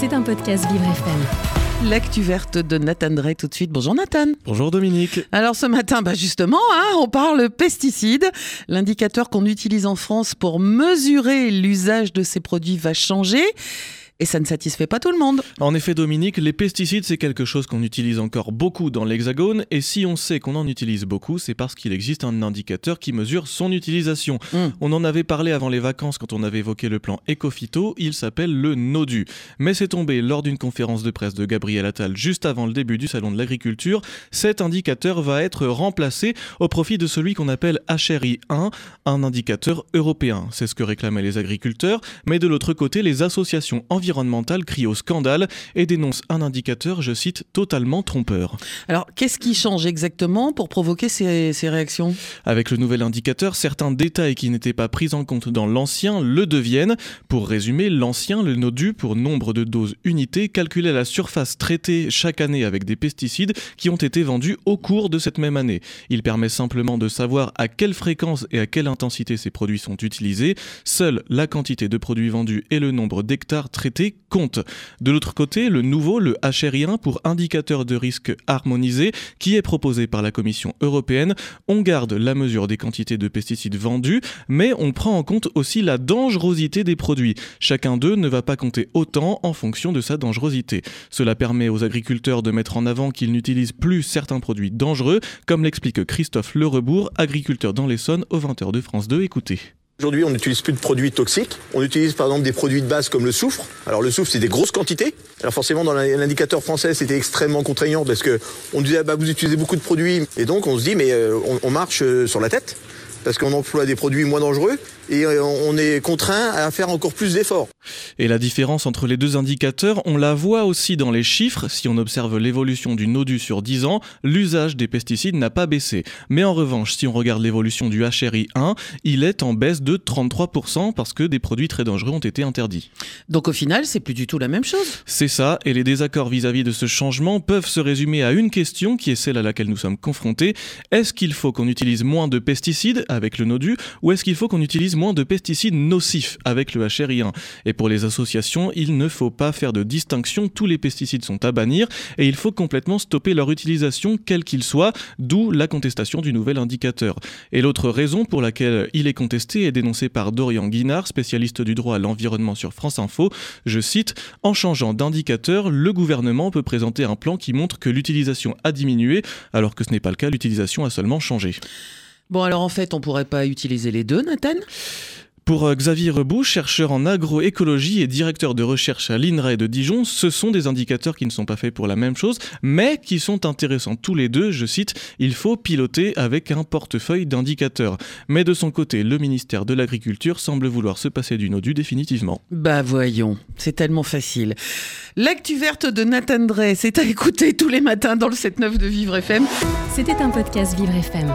C'est un podcast Vivre FM. L'actu verte de Nathan Drey tout de suite. Bonjour Nathan. Bonjour Dominique. Alors ce matin, bah justement, hein, on parle pesticides. L'indicateur qu'on utilise en France pour mesurer l'usage de ces produits va changer. Et ça ne satisfait pas tout le monde. En effet, Dominique, les pesticides, c'est quelque chose qu'on utilise encore beaucoup dans l'Hexagone. Et si on sait qu'on en utilise beaucoup, c'est parce qu'il existe un indicateur qui mesure son utilisation. Mm. On en avait parlé avant les vacances quand on avait évoqué le plan Ecofito. Il s'appelle le NODU. Mais c'est tombé lors d'une conférence de presse de Gabriel Attal juste avant le début du Salon de l'Agriculture. Cet indicateur va être remplacé au profit de celui qu'on appelle HRI 1, un indicateur européen. C'est ce que réclamaient les agriculteurs. Mais de l'autre côté, les associations environnementales environnementale crie au scandale et dénonce un indicateur, je cite, totalement trompeur. Alors qu'est-ce qui change exactement pour provoquer ces, ces réactions? Avec le nouvel indicateur, certains détails qui n'étaient pas pris en compte dans l'ancien le deviennent. Pour résumer, l'ancien, le NODU, pour nombre de doses unités, calculait la surface traitée chaque année avec des pesticides qui ont été vendus au cours de cette même année. Il permet simplement de savoir à quelle fréquence et à quelle intensité ces produits sont utilisés. Seule la quantité de produits vendus et le nombre d'hectares traités compte. De l'autre côté, le nouveau, le HRI1 pour indicateur de risque harmonisé, qui est proposé par la Commission européenne, on garde la mesure des quantités de pesticides vendus, mais on prend en compte aussi la dangerosité des produits. Chacun d'eux ne va pas compter autant en fonction de sa dangerosité. Cela permet aux agriculteurs de mettre en avant qu'ils n'utilisent plus certains produits dangereux, comme l'explique Christophe Lerebourg, agriculteur dans l'Essonne, au 20h de France 2. Écoutez. Aujourd'hui, on n'utilise plus de produits toxiques. On utilise par exemple des produits de base comme le soufre. Alors le soufre, c'est des grosses quantités. Alors forcément, dans l'indicateur français, c'était extrêmement contraignant parce que on disait, ah bah, vous utilisez beaucoup de produits. Et donc, on se dit, mais euh, on, marche euh, sur la tête parce qu'on emploie des produits moins dangereux et euh, on est contraint à faire encore plus d'efforts. Et la différence entre les deux indicateurs, on la voit aussi dans les chiffres. Si on observe l'évolution du NODU sur 10 ans, l'usage des pesticides n'a pas baissé. Mais en revanche, si on regarde l'évolution du HRI 1, il est en baisse de 33% parce que des produits très dangereux ont été interdits. Donc au final, c'est plus du tout la même chose. C'est ça, et les désaccords vis-à-vis -vis de ce changement peuvent se résumer à une question qui est celle à laquelle nous sommes confrontés. Est-ce qu'il faut qu'on utilise moins de pesticides avec le NODU ou est-ce qu'il faut qu'on utilise moins de pesticides nocifs avec le HRI1 Et pour les associations, il ne faut pas faire de distinction, tous les pesticides sont à bannir et il faut complètement stopper leur utilisation quel qu'ils soient, d'où la contestation du nouvel indicateur. Et l'autre raison pour laquelle il est contesté est dénoncée par Dorian Guinard, spécialiste du droit à l'environnement sur France Info. Je cite En changeant d'indicateur, le gouvernement peut présenter un plan qui montre que l'utilisation a diminué, alors que ce n'est pas le cas, l'utilisation a seulement changé. Bon, alors en fait, on pourrait pas utiliser les deux, Nathan? Pour euh, Xavier Rebou, chercheur en agroécologie et directeur de recherche à l'INRAE de Dijon, ce sont des indicateurs qui ne sont pas faits pour la même chose, mais qui sont intéressants tous les deux. Je cite, il faut piloter avec un portefeuille d'indicateurs. Mais de son côté, le ministère de l'Agriculture semble vouloir se passer du NODU définitivement. Bah voyons, c'est tellement facile. L'actu verte de Nathan Drey, c'est à écouter tous les matins dans le 7-9 de Vivre FM. C'était un podcast Vivre FM.